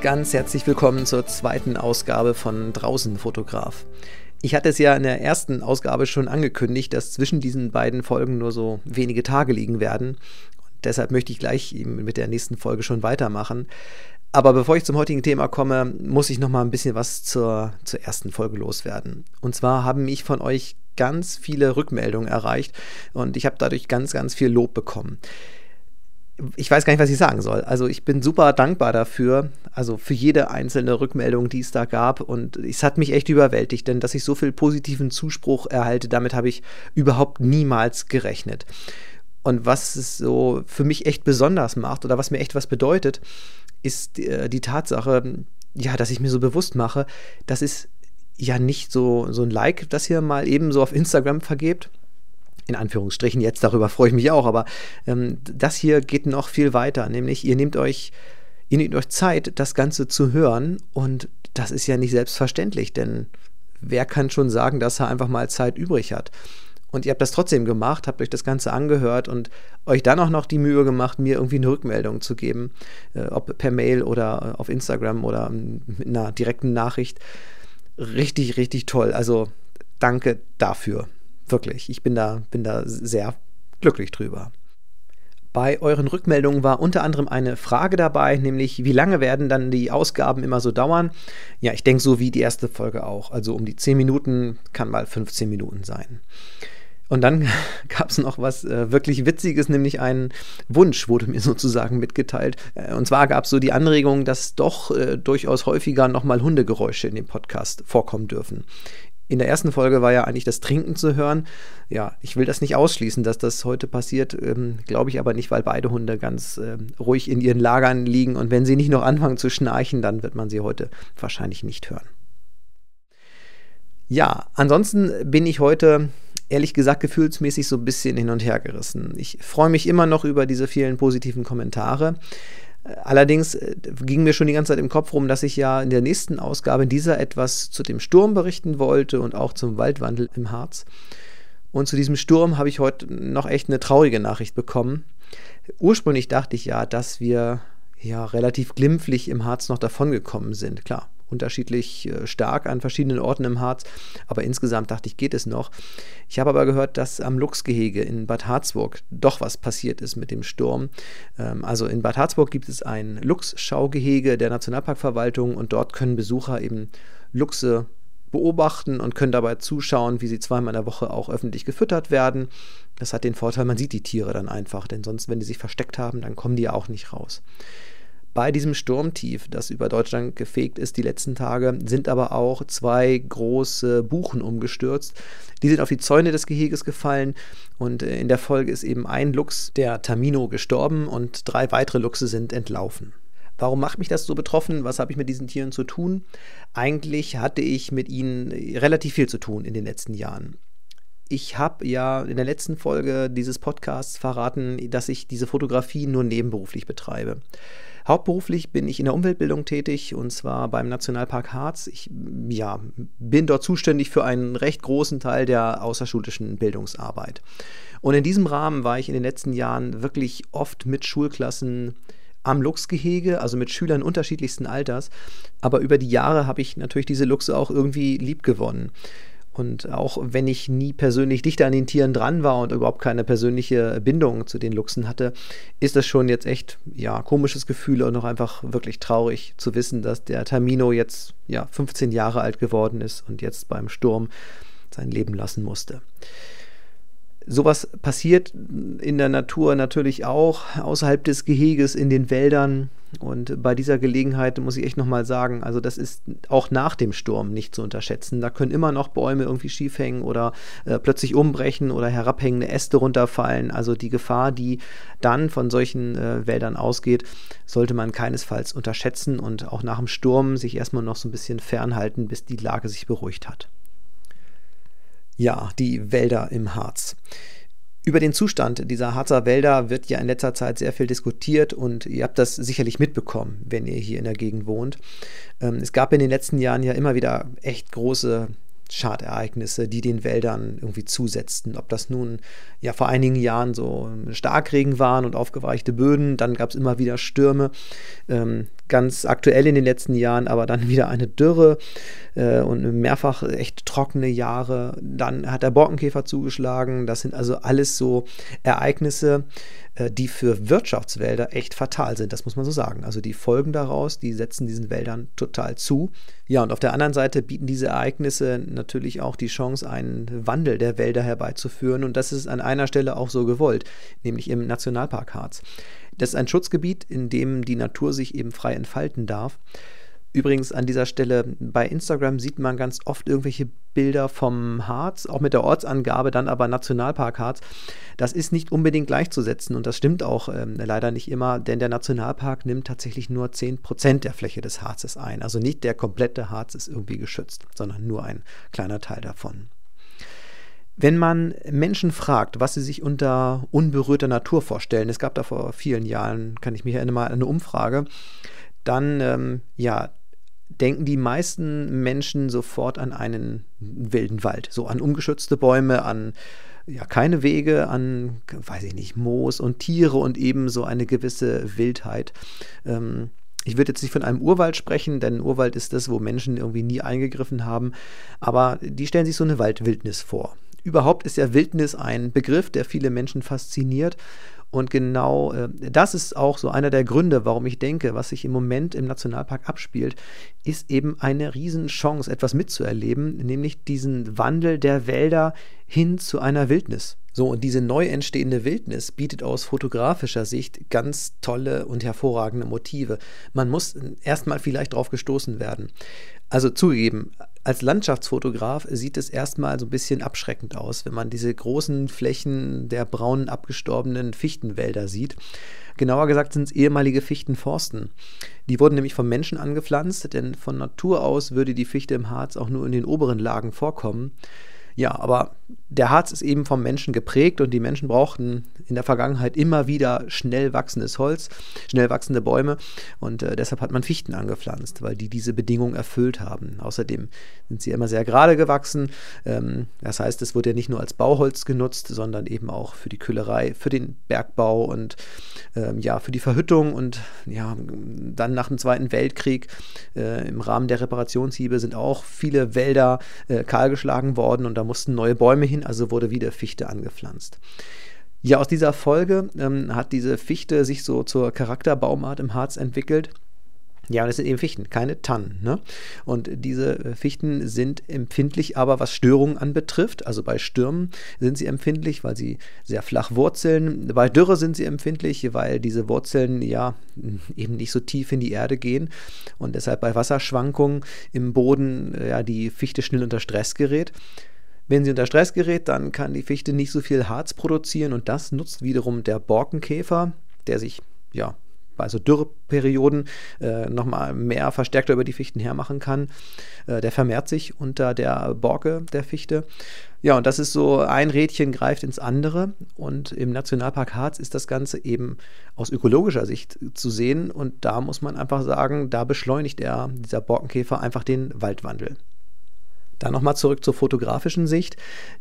Ganz herzlich willkommen zur zweiten Ausgabe von Draußen Fotograf. Ich hatte es ja in der ersten Ausgabe schon angekündigt, dass zwischen diesen beiden Folgen nur so wenige Tage liegen werden. deshalb möchte ich gleich mit der nächsten Folge schon weitermachen. Aber bevor ich zum heutigen Thema komme, muss ich noch mal ein bisschen was zur, zur ersten Folge loswerden. Und zwar haben mich von euch ganz viele Rückmeldungen erreicht und ich habe dadurch ganz, ganz viel Lob bekommen ich weiß gar nicht, was ich sagen soll. Also ich bin super dankbar dafür, also für jede einzelne Rückmeldung, die es da gab. Und es hat mich echt überwältigt, denn dass ich so viel positiven Zuspruch erhalte, damit habe ich überhaupt niemals gerechnet. Und was es so für mich echt besonders macht oder was mir echt was bedeutet, ist die, äh, die Tatsache, ja, dass ich mir so bewusst mache, dass es ja nicht so, so ein Like, das hier mal eben so auf Instagram vergebt, in Anführungsstrichen jetzt, darüber freue ich mich auch, aber ähm, das hier geht noch viel weiter, nämlich ihr nehmt euch, ihr nehmt euch Zeit, das Ganze zu hören und das ist ja nicht selbstverständlich, denn wer kann schon sagen, dass er einfach mal Zeit übrig hat? Und ihr habt das trotzdem gemacht, habt euch das Ganze angehört und euch dann auch noch die Mühe gemacht, mir irgendwie eine Rückmeldung zu geben, äh, ob per Mail oder auf Instagram oder mit einer direkten Nachricht. Richtig, richtig toll. Also danke dafür. Wirklich, ich bin da, bin da sehr glücklich drüber. Bei euren Rückmeldungen war unter anderem eine Frage dabei, nämlich wie lange werden dann die Ausgaben immer so dauern? Ja, ich denke so wie die erste Folge auch. Also um die 10 Minuten kann mal 15 Minuten sein. Und dann gab es noch was äh, wirklich Witziges, nämlich einen Wunsch wurde mir sozusagen mitgeteilt. Äh, und zwar gab es so die Anregung, dass doch äh, durchaus häufiger nochmal Hundegeräusche in dem Podcast vorkommen dürfen. In der ersten Folge war ja eigentlich das Trinken zu hören. Ja, ich will das nicht ausschließen, dass das heute passiert, ähm, glaube ich aber nicht, weil beide Hunde ganz äh, ruhig in ihren Lagern liegen und wenn sie nicht noch anfangen zu schnarchen, dann wird man sie heute wahrscheinlich nicht hören. Ja, ansonsten bin ich heute ehrlich gesagt gefühlsmäßig so ein bisschen hin und her gerissen. Ich freue mich immer noch über diese vielen positiven Kommentare. Allerdings äh, ging mir schon die ganze Zeit im Kopf rum, dass ich ja in der nächsten Ausgabe in dieser etwas zu dem Sturm berichten wollte und auch zum Waldwandel im Harz. Und zu diesem Sturm habe ich heute noch echt eine traurige Nachricht bekommen. Ursprünglich dachte ich ja, dass wir ja relativ glimpflich im Harz noch davongekommen sind. Klar, unterschiedlich äh, stark an verschiedenen Orten im Harz, aber insgesamt dachte ich, geht es noch. Ich habe aber gehört, dass am Luchsgehege in Bad Harzburg doch was passiert ist mit dem Sturm. Ähm, also in Bad Harzburg gibt es ein Luchsschaugehege der Nationalparkverwaltung und dort können Besucher eben Luchse beobachten und können dabei zuschauen, wie sie zweimal in der Woche auch öffentlich gefüttert werden. Das hat den Vorteil, man sieht die Tiere dann einfach, denn sonst, wenn die sich versteckt haben, dann kommen die ja auch nicht raus. Bei diesem Sturmtief, das über Deutschland gefegt ist die letzten Tage, sind aber auch zwei große Buchen umgestürzt. Die sind auf die Zäune des Geheges gefallen und äh, in der Folge ist eben ein Luchs, der Tamino, gestorben und drei weitere Luchse sind entlaufen. Warum macht mich das so betroffen? Was habe ich mit diesen Tieren zu tun? Eigentlich hatte ich mit ihnen relativ viel zu tun in den letzten Jahren. Ich habe ja in der letzten Folge dieses Podcasts verraten, dass ich diese Fotografie nur nebenberuflich betreibe. Hauptberuflich bin ich in der Umweltbildung tätig und zwar beim Nationalpark Harz. Ich ja, bin dort zuständig für einen recht großen Teil der außerschulischen Bildungsarbeit. Und in diesem Rahmen war ich in den letzten Jahren wirklich oft mit Schulklassen am Luchsgehege, also mit Schülern unterschiedlichsten Alters. Aber über die Jahre habe ich natürlich diese Luchse auch irgendwie lieb gewonnen. Und auch wenn ich nie persönlich dichter an den Tieren dran war und überhaupt keine persönliche Bindung zu den Luchsen hatte, ist das schon jetzt echt, ja, komisches Gefühl und auch einfach wirklich traurig zu wissen, dass der Tamino jetzt, ja, 15 Jahre alt geworden ist und jetzt beim Sturm sein Leben lassen musste. Sowas passiert in der Natur natürlich auch außerhalb des Geheges, in den Wäldern. Und bei dieser Gelegenheit muss ich echt nochmal sagen, also das ist auch nach dem Sturm nicht zu unterschätzen. Da können immer noch Bäume irgendwie schief hängen oder äh, plötzlich umbrechen oder herabhängende Äste runterfallen. Also die Gefahr, die dann von solchen äh, Wäldern ausgeht, sollte man keinesfalls unterschätzen und auch nach dem Sturm sich erstmal noch so ein bisschen fernhalten, bis die Lage sich beruhigt hat. Ja, die Wälder im Harz. Über den Zustand dieser Harzer Wälder wird ja in letzter Zeit sehr viel diskutiert und ihr habt das sicherlich mitbekommen, wenn ihr hier in der Gegend wohnt. Ähm, es gab in den letzten Jahren ja immer wieder echt große Schadereignisse, die den Wäldern irgendwie zusetzten. Ob das nun ja vor einigen Jahren so Starkregen waren und aufgeweichte Böden, dann gab es immer wieder Stürme. Ähm, ganz aktuell in den letzten Jahren, aber dann wieder eine Dürre äh, und mehrfach echt trockene Jahre. Dann hat der Borkenkäfer zugeschlagen. Das sind also alles so Ereignisse, äh, die für Wirtschaftswälder echt fatal sind. Das muss man so sagen. Also die Folgen daraus, die setzen diesen Wäldern total zu. Ja, und auf der anderen Seite bieten diese Ereignisse natürlich auch die Chance, einen Wandel der Wälder herbeizuführen. Und das ist an einer Stelle auch so gewollt, nämlich im Nationalpark Harz. Das ist ein Schutzgebiet, in dem die Natur sich eben frei entfalten darf. Übrigens an dieser Stelle bei Instagram sieht man ganz oft irgendwelche Bilder vom Harz, auch mit der Ortsangabe, dann aber Nationalpark Harz. Das ist nicht unbedingt gleichzusetzen und das stimmt auch ähm, leider nicht immer, denn der Nationalpark nimmt tatsächlich nur 10% der Fläche des Harzes ein. Also nicht der komplette Harz ist irgendwie geschützt, sondern nur ein kleiner Teil davon. Wenn man Menschen fragt, was sie sich unter unberührter Natur vorstellen, es gab da vor vielen Jahren, kann ich mich erinnern, mal eine Umfrage, dann ähm, ja, denken die meisten Menschen sofort an einen wilden Wald, so an ungeschützte Bäume, an ja, keine Wege, an, weiß ich nicht, Moos und Tiere und eben so eine gewisse Wildheit. Ähm, ich würde jetzt nicht von einem Urwald sprechen, denn Urwald ist das, wo Menschen irgendwie nie eingegriffen haben, aber die stellen sich so eine Waldwildnis vor überhaupt ist ja Wildnis ein Begriff, der viele Menschen fasziniert. Und genau äh, das ist auch so einer der Gründe, warum ich denke, was sich im Moment im Nationalpark abspielt, ist eben eine Riesenchance, etwas mitzuerleben, nämlich diesen Wandel der Wälder hin zu einer Wildnis. So, und diese neu entstehende Wildnis bietet aus fotografischer Sicht ganz tolle und hervorragende Motive. Man muss erstmal vielleicht drauf gestoßen werden. Also zugegeben, als Landschaftsfotograf sieht es erstmal so ein bisschen abschreckend aus, wenn man diese großen Flächen der braunen, abgestorbenen Fichtenwälder sieht. Genauer gesagt sind es ehemalige Fichtenforsten. Die wurden nämlich vom Menschen angepflanzt, denn von Natur aus würde die Fichte im Harz auch nur in den oberen Lagen vorkommen. Ja, aber der Harz ist eben vom Menschen geprägt und die Menschen brauchten in der Vergangenheit immer wieder schnell wachsendes Holz, schnell wachsende Bäume und äh, deshalb hat man Fichten angepflanzt, weil die diese Bedingungen erfüllt haben. Außerdem sind sie immer sehr gerade gewachsen. Ähm, das heißt, es wurde ja nicht nur als Bauholz genutzt, sondern eben auch für die Kühlerei, für den Bergbau und ähm, ja, für die Verhüttung und ja, dann nach dem Zweiten Weltkrieg äh, im Rahmen der Reparationshiebe sind auch viele Wälder äh, kahlgeschlagen worden und da mussten neue Bäume hin, also wurde wieder Fichte angepflanzt. Ja, aus dieser Folge ähm, hat diese Fichte sich so zur Charakterbaumart im Harz entwickelt. Ja, und es sind eben Fichten, keine Tannen. Ne? Und diese äh, Fichten sind empfindlich, aber was Störungen anbetrifft, also bei Stürmen sind sie empfindlich, weil sie sehr flach wurzeln. Bei Dürre sind sie empfindlich, weil diese Wurzeln ja eben nicht so tief in die Erde gehen und deshalb bei Wasserschwankungen im Boden äh, ja die Fichte schnell unter Stress gerät. Wenn sie unter Stress gerät, dann kann die Fichte nicht so viel Harz produzieren und das nutzt wiederum der Borkenkäfer, der sich ja bei so Dürreperioden äh, nochmal mehr verstärkter über die Fichten hermachen kann. Äh, der vermehrt sich unter der Borke der Fichte. Ja, und das ist so, ein Rädchen greift ins andere. Und im Nationalpark Harz ist das Ganze eben aus ökologischer Sicht zu sehen. Und da muss man einfach sagen, da beschleunigt er, dieser Borkenkäfer, einfach den Waldwandel. Dann nochmal zurück zur fotografischen Sicht.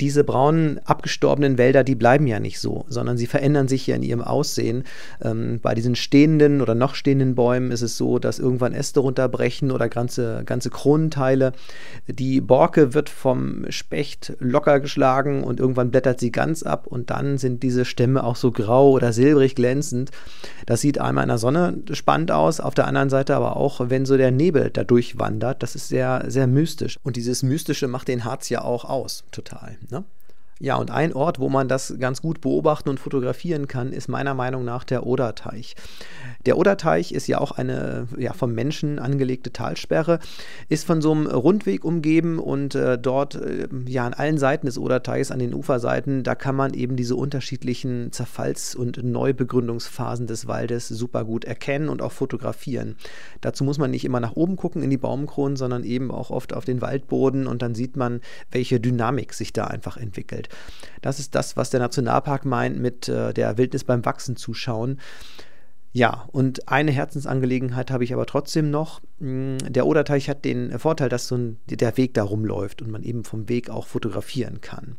Diese braunen, abgestorbenen Wälder, die bleiben ja nicht so, sondern sie verändern sich ja in ihrem Aussehen. Ähm, bei diesen stehenden oder noch stehenden Bäumen ist es so, dass irgendwann Äste runterbrechen oder ganze, ganze Kronenteile. Die Borke wird vom Specht locker geschlagen und irgendwann blättert sie ganz ab und dann sind diese Stämme auch so grau oder silbrig glänzend. Das sieht einmal in der Sonne spannend aus, auf der anderen Seite aber auch, wenn so der Nebel da durchwandert. Das ist sehr, sehr mystisch. Und dieses Mystische Mystische macht den Harz ja auch aus, total. Ne? Ja, und ein Ort, wo man das ganz gut beobachten und fotografieren kann, ist meiner Meinung nach der Oderteich. Der Oderteich ist ja auch eine ja, vom Menschen angelegte Talsperre, ist von so einem Rundweg umgeben und äh, dort äh, ja an allen Seiten des Oderteichs, an den Uferseiten, da kann man eben diese unterschiedlichen Zerfalls- und Neubegründungsphasen des Waldes super gut erkennen und auch fotografieren. Dazu muss man nicht immer nach oben gucken in die Baumkronen, sondern eben auch oft auf den Waldboden und dann sieht man, welche Dynamik sich da einfach entwickelt. Das ist das, was der Nationalpark meint mit äh, der Wildnis beim Wachsen zuschauen. Ja, und eine Herzensangelegenheit habe ich aber trotzdem noch. Mm, der Oderteich hat den Vorteil, dass so ein, der Weg da rumläuft und man eben vom Weg auch fotografieren kann.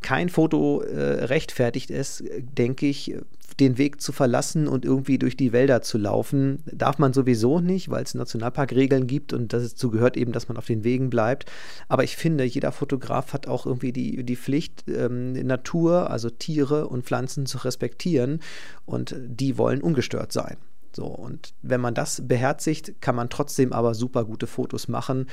Kein Foto äh, rechtfertigt es, denke ich, den Weg zu verlassen und irgendwie durch die Wälder zu laufen. Darf man sowieso nicht, weil es Nationalparkregeln gibt und dazu gehört eben, dass man auf den Wegen bleibt. Aber ich finde, jeder Fotograf hat auch irgendwie die, die Pflicht, ähm, Natur, also Tiere und Pflanzen zu respektieren und die wollen ungestört sein. So, und wenn man das beherzigt, kann man trotzdem aber super gute Fotos machen.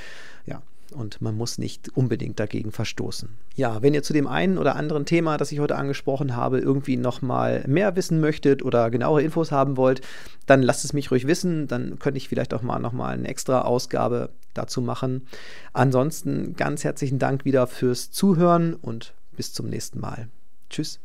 Ja, und man muss nicht unbedingt dagegen verstoßen. Ja, wenn ihr zu dem einen oder anderen Thema, das ich heute angesprochen habe, irgendwie nochmal mehr wissen möchtet oder genauere Infos haben wollt, dann lasst es mich ruhig wissen. Dann könnte ich vielleicht auch mal nochmal eine extra Ausgabe dazu machen. Ansonsten ganz herzlichen Dank wieder fürs Zuhören und bis zum nächsten Mal. Tschüss.